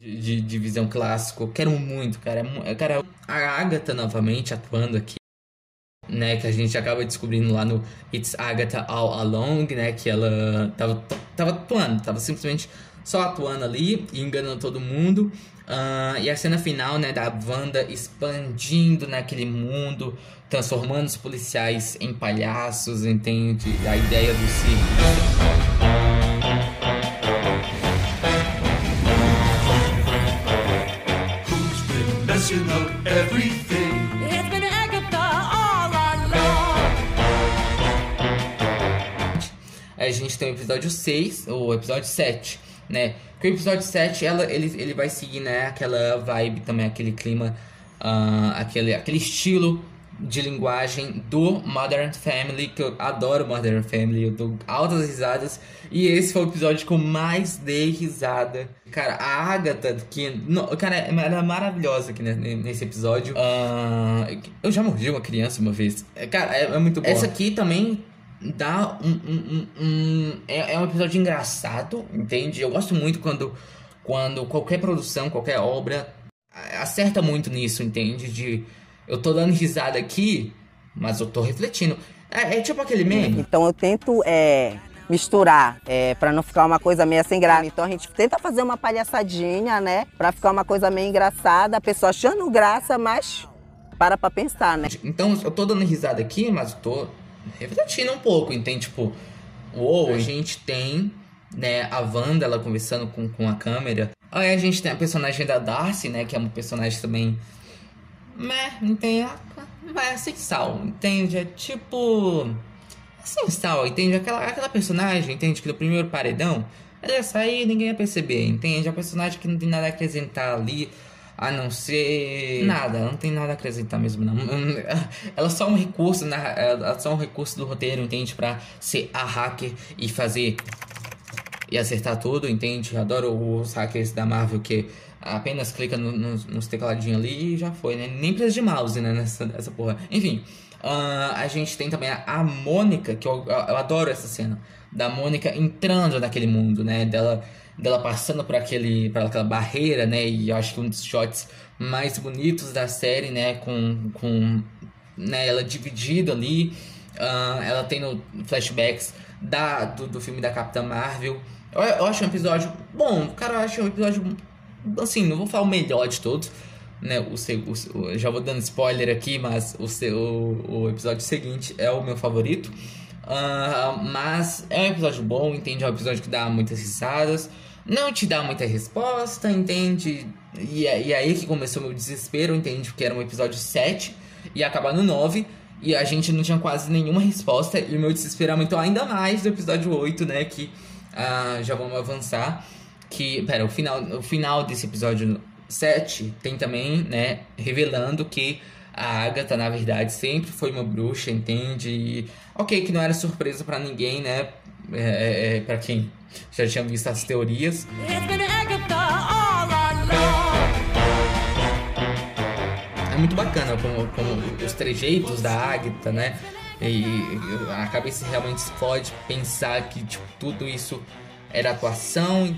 de, de, Visão clássico, quero muito, cara, eu quero a Agatha novamente atuando aqui né, que a gente acaba descobrindo lá no It's Agatha All Along, né, que ela tava, tava atuando, tava simplesmente só atuando ali e enganando todo mundo. Uh, e a cena final, né, da Wanda expandindo naquele mundo, transformando os policiais em palhaços, entende? A ideia do circo. A gente tem o episódio 6, o episódio 7 né? Porque o episódio 7, ela, ele, ele vai seguir, né, aquela vibe também, aquele clima, uh, aquele, aquele estilo de linguagem do Modern Family, que eu adoro Modern Family, eu dou altas risadas. E esse foi o episódio que eu mais dei risada. Cara, a Agatha, que. No, cara, ela é maravilhosa aqui nesse episódio. Uh, eu já mordi uma criança uma vez. Cara, é, é muito bom. Essa aqui também dá um, um, um, um, é, é um episódio engraçado, entende? Eu gosto muito quando, quando qualquer produção, qualquer obra acerta muito nisso, entende? De eu tô dando risada aqui, mas eu tô refletindo. É, é tipo aquele meme.
Então eu tento é, misturar, é, para não ficar uma coisa meio sem graça. Então a gente tenta fazer uma palhaçadinha, né? Pra ficar uma coisa meio engraçada, a pessoa achando graça, mas para pra pensar, né?
Então eu tô dando risada aqui, mas eu tô refletindo um pouco, entende? Tipo, uou, a gente tem, né, a Wanda, ela conversando com, com a câmera. Aí a gente tem a personagem da Darcy, né, que é uma personagem também... Meh, entende? Mas sem sal, entende? É tipo... Sem sal, entende? Aquela, aquela personagem, entende? Que no primeiro paredão, ela ia sair e ninguém ia perceber, entende? A personagem que não tem nada a acrescentar ali a não ser nada, não tem nada a acrescentar mesmo não. Ela é só um recurso, na, ela é só um recurso do roteiro, entende, para ser a hacker e fazer e acertar tudo, entende? Adoro os hackers da Marvel que apenas clica no, no, nos tecladinhos ali e já foi, né? Nem precisa de mouse, né, nessa, nessa porra. Enfim, uh, a gente tem também a, a Mônica, que eu, eu adoro essa cena, da Mônica entrando naquele mundo, né? Dela dela passando por aquele por aquela barreira, né? E eu acho que um dos shots mais bonitos da série, né? Com, com né, ela dividida ali. Uh, ela tem no flashbacks da, do, do filme da Capitã Marvel. Eu, eu acho um episódio bom, cara, eu acho um episódio assim, não vou falar o melhor de todos, né? O, o, o já vou dando spoiler aqui, mas o, o, o episódio seguinte é o meu favorito. Uh, mas é um episódio bom, entende? É um episódio que dá muitas risadas. Não te dá muita resposta, entende? E, é, e aí que começou meu desespero, entende? Porque era um episódio 7 e ia acabar no 9. E a gente não tinha quase nenhuma resposta. E o meu desespero aumentou ainda mais do episódio 8, né? Que uh, já vamos avançar. Que, pera, o final, o final desse episódio 7 tem também, né? Revelando que a Agatha, na verdade, sempre foi uma bruxa, entende? E, ok, que não era surpresa para ninguém, né? É, é, é para quem já tinha visto as teorias. É muito bacana como, como os trejeitos da Agatha, né? E a cabeça realmente explode pensar que tipo, tudo isso era atuação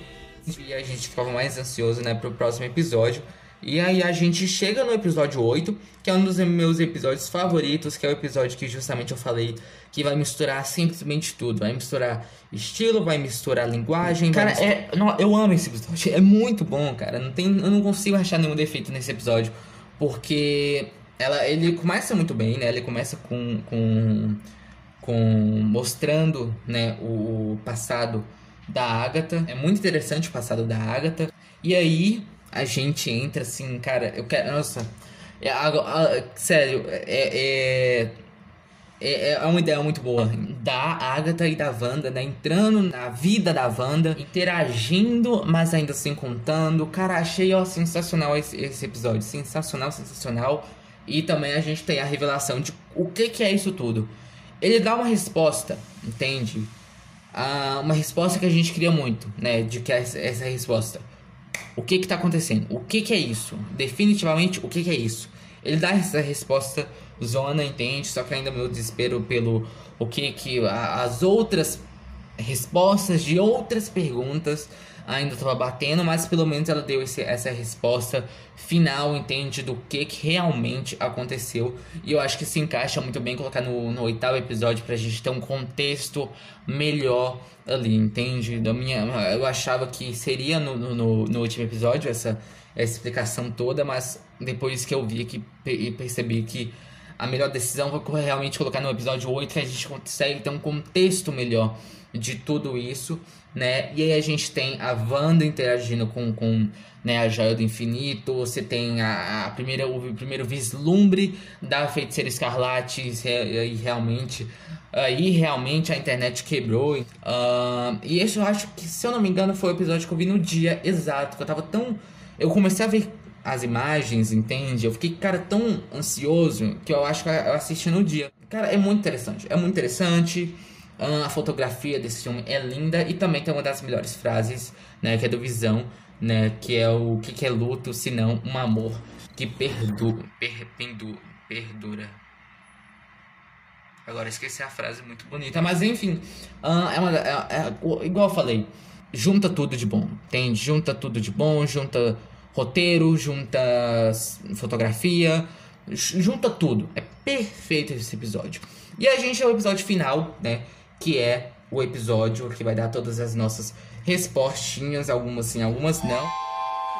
e a gente ficava mais ansioso né, pro próximo episódio. E aí a gente chega no episódio 8, que é um dos meus episódios favoritos, que é o episódio que justamente eu falei que vai misturar simplesmente tudo. Vai misturar estilo, vai misturar linguagem. Cara, misturar... é, não, eu amo esse episódio. É muito bom, cara. Não tem, eu não consigo achar nenhum defeito nesse episódio. Porque ela, ele começa muito bem, né? Ele começa com, com, com mostrando, né, o passado da Agatha. É muito interessante o passado da Agatha. E aí a gente entra assim, cara, eu quero, nossa, é, sério, é, é é, é uma ideia muito boa. Da Agatha e da Wanda, né? Entrando na vida da Wanda, interagindo, mas ainda assim contando. Cara, achei ó, sensacional esse, esse episódio. Sensacional, sensacional. E também a gente tem a revelação de o que, que é isso tudo. Ele dá uma resposta, entende? Ah, uma resposta que a gente queria muito, né? De que essa, essa resposta. O que que tá acontecendo? O que que é isso? Definitivamente, o que que é isso? Ele dá essa resposta zona, entende? Só que ainda meu desespero pelo o que que a, as outras respostas de outras perguntas ainda estava batendo, mas pelo menos ela deu esse, essa resposta final, entende? Do que, que realmente aconteceu. E eu acho que se encaixa muito bem colocar no, no oitavo episódio pra gente ter um contexto melhor ali, entende? Da minha, eu achava que seria no, no, no último episódio essa, essa explicação toda, mas depois que eu vi que e percebi que a melhor decisão foi realmente colocar no episódio 8 que a gente consegue ter um contexto melhor de tudo isso, né? E aí a gente tem a Wanda interagindo com, com né, a Joia do Infinito, você tem a, a primeira, o primeiro vislumbre da Feiticeira Escarlate e realmente aí realmente a internet quebrou. Uh, e esse eu acho que, se eu não me engano, foi o episódio que eu vi no dia exato, que eu tava tão... Eu comecei a ver as imagens, entende? Eu fiquei, cara, tão ansioso que eu acho que eu assisti no dia. Cara, é muito interessante. É muito interessante. A fotografia desse filme é linda e também tem uma das melhores frases, né, que é do Visão, né, que é o que, que é luto se não um amor que perdu, per, pendu, perdura. Agora esqueci a frase muito bonita, mas enfim, é uma é, é, igual eu falei, junta tudo de bom, entende? Junta tudo de bom, junta roteiro, junta fotografia, junta tudo. É perfeito esse episódio. E a gente é o episódio final, né? Que é o episódio que vai dar todas as nossas respostinhas, algumas sim, algumas não.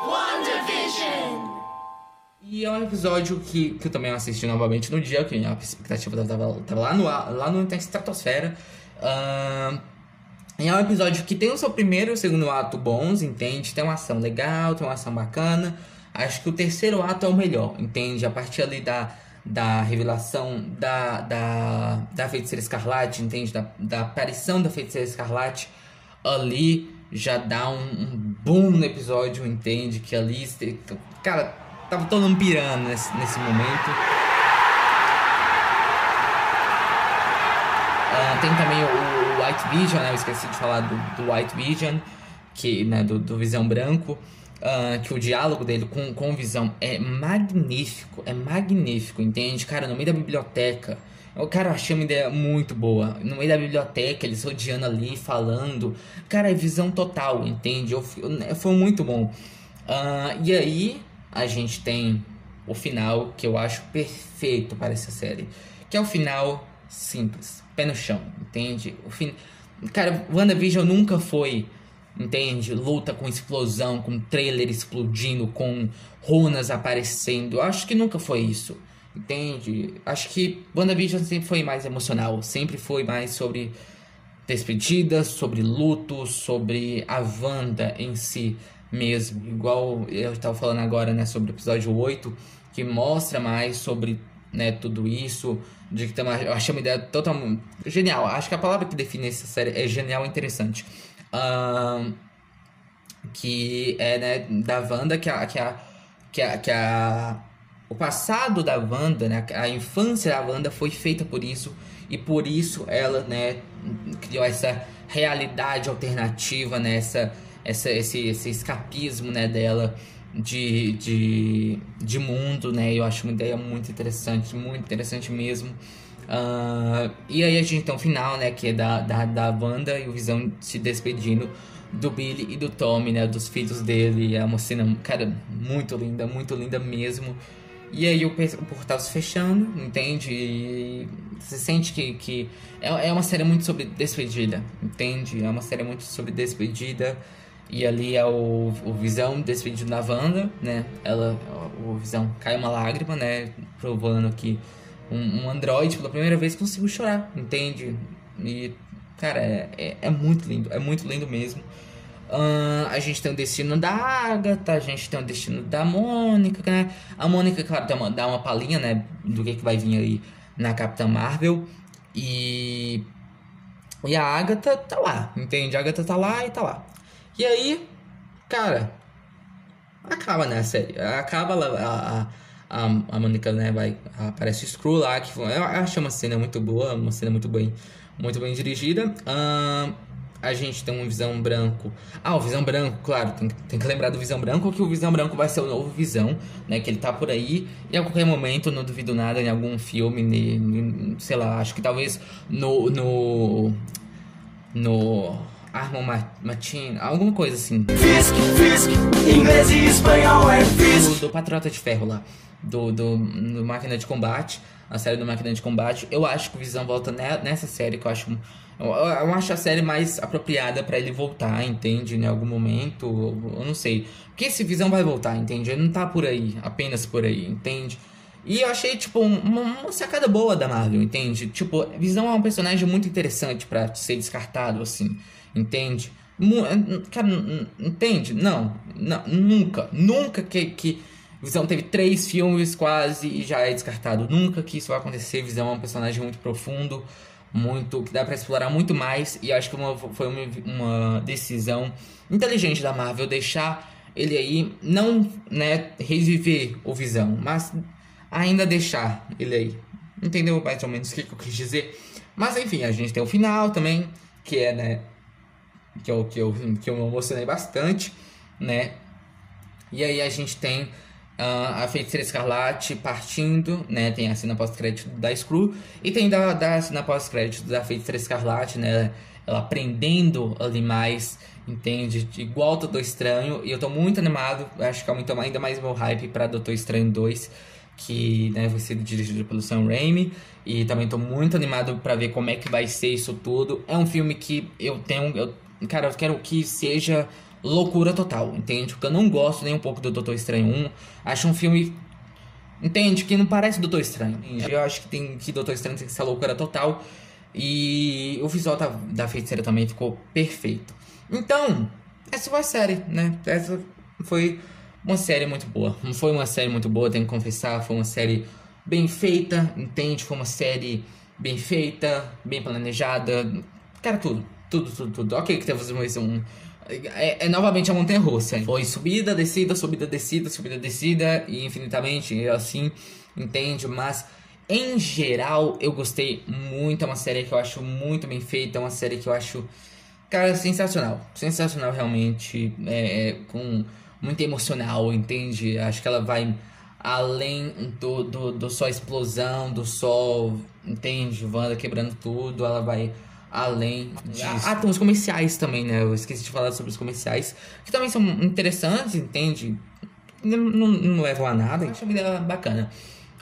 WandaVision! E é um episódio que, que eu também assisti novamente no dia, que a expectativa tava, tava lá no lá no estratosfera. Uh, e é um episódio que tem o seu primeiro e o segundo ato bons, entende? Tem uma ação legal, tem uma ação bacana. Acho que o terceiro ato é o melhor, entende? A partir ali da, da revelação da, da, da feiticeira escarlate, entende? Da, da aparição da feiticeira escarlate ali já dá um, um boom no episódio, entende? Que ali, cara, tava todo mundo pirando nesse, nesse momento. Uh, tem também o, White Vision, né? Eu esqueci de falar do, do White Vision, que, né, do, do Visão Branco. Uh, que o diálogo dele com, com o Visão é magnífico, é magnífico, entende? Cara, no meio da biblioteca, eu, cara, achei uma ideia muito boa. No meio da biblioteca, eles rodeando ali, falando. Cara, é visão total, entende? Eu, eu, foi muito bom. Uh, e aí, a gente tem o final que eu acho perfeito para essa série. Que é o final simples, pé no chão, entende? O fim... Cara, WandaVision nunca foi, entende? Luta com explosão, com trailer explodindo, com runas aparecendo. Acho que nunca foi isso, entende? Acho que WandaVision sempre foi mais emocional, sempre foi mais sobre despedidas, sobre luto, sobre a Wanda em si mesmo. Igual eu estava falando agora, né, sobre o episódio 8, que mostra mais sobre né, tudo isso, de que tem uma, eu achei uma ideia totalmente genial. Acho que a palavra que define essa série é genial e interessante. Uh, que é né, da Wanda, que a, que a, que a, que a o passado da Wanda, né, a infância da Wanda foi feita por isso e por isso ela, né, criou essa realidade alternativa, né, essa, essa, esse, esse escapismo, né, dela de, de, de mundo, né? Eu acho uma ideia muito interessante, muito interessante mesmo. Uh, e aí a gente tem o final, né? Que é da, da, da Wanda e o Visão se despedindo do Billy e do Tommy, né? Dos filhos dele. É uma cena, cara, muito linda, muito linda mesmo. E aí o, o portal se fechando, entende? E você sente que, que é, é uma série muito sobre despedida, entende? É uma série muito sobre despedida. E ali é o, o Visão despedido da Wanda, né? Ela, o Visão cai uma lágrima, né? Provando que um, um androide pela primeira vez conseguiu chorar, entende? E, cara, é, é, é muito lindo, é muito lindo mesmo. Uh, a gente tem o destino da Agatha, a gente tem o destino da Mônica, né? A Mônica, claro, dá uma, dá uma palhinha, né? Do que, que vai vir aí na Capitã Marvel. E. E a Agatha tá lá, entende? A Agatha tá lá e tá lá. E aí, cara. Acaba, né, a série. Acaba a, a, a, a Mônica, né? Vai. Aparece o Screw lá, que eu acho uma cena muito boa, uma cena muito bem, muito bem dirigida. Uh, a gente tem um Visão Branco. Ah, o Visão Branco, claro, tem, tem, que lembrar do Visão Branco que o Visão Branco vai ser o novo Visão, né? Que ele tá por aí e a qualquer momento, não duvido nada, em algum filme, ne, sei lá, acho que talvez no. no. no. Armon Martin, alguma coisa assim. Fisk, Fisk, inglês e espanhol é Fisk. Do, do Patriota de Ferro lá, do, do, do Máquina de Combate, a série do Máquina de Combate. Eu acho que o Visão volta nessa série que eu acho eu, eu acho a série mais apropriada para ele voltar, entende? Em algum momento, eu não sei. Porque esse Visão vai voltar, entende? Ele não tá por aí, apenas por aí, entende? E eu achei, tipo, uma, uma sacada boa da Marvel, entende? Tipo, Visão é um personagem muito interessante para ser descartado, assim, entende? Cara, entende? Não, não, nunca, nunca que, que Visão teve três filmes quase e já é descartado. Nunca que isso vai acontecer. Visão é um personagem muito profundo muito que dá para explorar muito mais e acho que uma, foi uma, uma decisão inteligente da Marvel deixar ele aí não né reviver o Visão, mas ainda deixar ele aí. Entendeu mais ou menos o que, eu quis dizer? Mas enfim, a gente tem o final também, que é né que eu, que eu, que eu me emocionei bastante, né? E aí a gente tem Uh, a Feiticeira Escarlate partindo, né? Tem a cena pós-crédito da Screw e tem da, da cena pós-crédito da Feiticeira Escarlate, né? Ela aprendendo ali mais, entende? Igual Doutor Estranho. E eu tô muito animado, acho que aumentou ainda mais meu hype pra Doutor Estranho 2, que né, vai ser dirigido pelo Sam Raimi. E também tô muito animado para ver como é que vai ser isso tudo. É um filme que eu tenho. Eu, cara, eu quero que seja loucura total, entende? Porque eu não gosto nem um pouco do Doutor Estranho 1. Acho um filme. Entende? Que não parece Doutor Estranho. Eu acho que tem que Doutor Estranho tem que ser loucura total. E o visual da, da feiticeira também ficou perfeito. Então, essa foi a série, né? Essa foi uma série muito boa. Foi uma série muito boa, tenho que confessar. Foi uma série bem feita, entende? Foi uma série bem feita, bem planejada. Cara, tudo. Tudo, tudo, tudo. Ok, que teve um, é, é, novamente a montanha russa. Foi subida, descida, subida, descida, subida, descida e infinitamente assim, entende? Mas em geral eu gostei muito. É uma série que eu acho muito bem feita. É uma série que eu acho, cara, sensacional. Sensacional realmente. É, é, com muito emocional, entende? Acho que ela vai além do, do, do só explosão, do sol, entende? Wanda quebrando tudo. Ela vai além disso. Ah, tem os comerciais também, né? Eu esqueci de falar sobre os comerciais, que também são interessantes, entende? Não, não, não levam a nada, acho a vida bacana.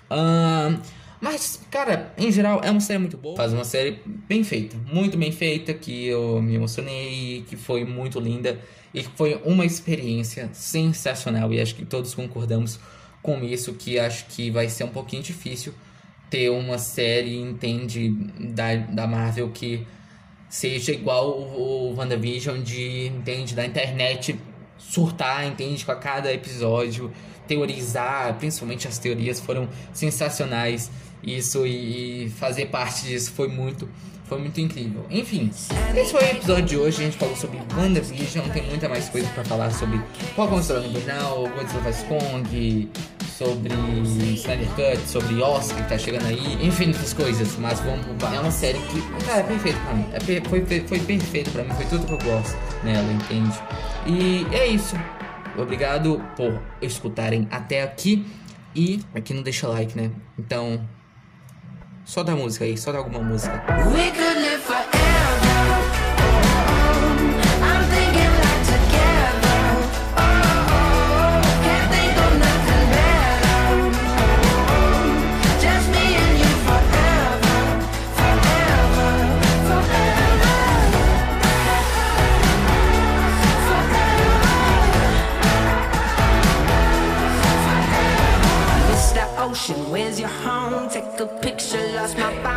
Uh, mas, cara, em geral, é uma série muito boa. Faz uma série bem feita, muito bem feita, que eu me emocionei, que foi muito linda e que foi uma experiência sensacional. E acho que todos concordamos com isso, que acho que vai ser um pouquinho difícil ter uma série, entende, da, da Marvel que seja igual o, o WandaVision de, entende, da internet surtar, entende, com a cada episódio, teorizar, principalmente as teorias foram sensacionais. Isso e, e fazer parte disso foi muito foi muito incrível. Enfim, esse foi o episódio de hoje. A gente falou sobre WandaVision. Tem muita mais coisa para falar sobre qual o história original, Godzilla vs Kong, sobre Snyder Cut, sobre Oscar que tá chegando aí, infinitas coisas. Mas vamos. É uma série que, cara, é perfeito pra mim. É, foi, foi perfeito pra mim, foi tudo que eu gosto nela, entende? E é isso. Obrigado por escutarem até aqui. E aqui não deixa like, né? Então, só da música aí, só da alguma música. We ocean. Where's
your home? Take a picture, lost my body.